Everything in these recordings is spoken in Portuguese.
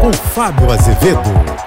com Fábio Azevedo.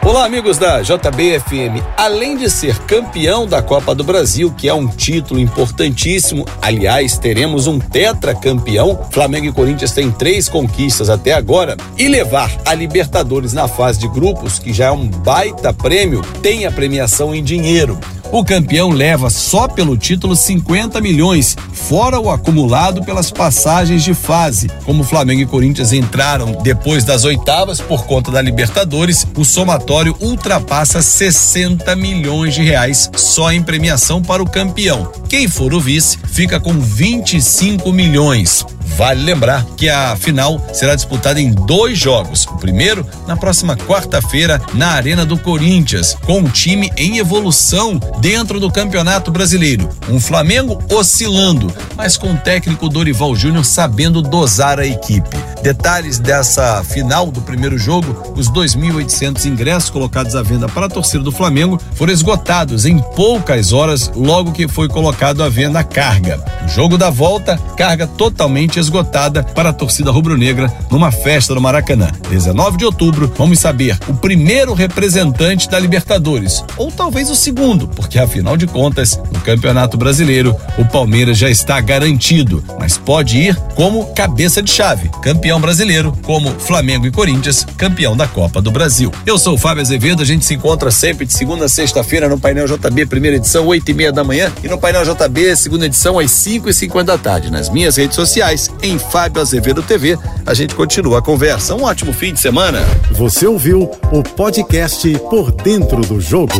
Olá, amigos da JBFM. Além de ser campeão da Copa do Brasil, que é um título importantíssimo, aliás, teremos um tetracampeão. Flamengo e Corinthians têm três conquistas até agora. E levar a Libertadores na fase de grupos, que já é um baita prêmio, tem a premiação em dinheiro. O campeão leva só pelo título 50 milhões, fora o acumulado pelas passagens de fase. Como Flamengo e Corinthians entraram depois das oitavas por conta da Libertadores, o somatório ultrapassa 60 milhões de reais só em premiação para o campeão. Quem for o vice fica com 25 milhões. Vale lembrar que a final será disputada em dois jogos. O primeiro, na próxima quarta-feira, na Arena do Corinthians, com um time em evolução dentro do Campeonato Brasileiro. Um Flamengo oscilando, mas com o técnico Dorival Júnior sabendo dosar a equipe. Detalhes dessa final do primeiro jogo: os 2.800 ingressos colocados à venda para a torcida do Flamengo foram esgotados em poucas horas, logo que foi colocado à venda a carga. Jogo da volta, carga totalmente esgotada para a torcida rubro-negra numa festa no Maracanã. 19 de outubro, vamos saber o primeiro representante da Libertadores, ou talvez o segundo, porque afinal de contas, no Campeonato Brasileiro, o Palmeiras já está garantido, mas pode ir como cabeça de chave, campeão brasileiro, como Flamengo e Corinthians, campeão da Copa do Brasil. Eu sou o Fábio Azevedo, a gente se encontra sempre de segunda a sexta-feira no Painel JB, primeira edição, oito e meia da manhã, e no Painel JB, segunda edição, às cinco e cinquenta da tarde, nas minhas redes sociais, em Fábio Azevedo TV. A gente continua a conversa. Um ótimo fim de semana. Você ouviu o podcast Por Dentro do Jogo.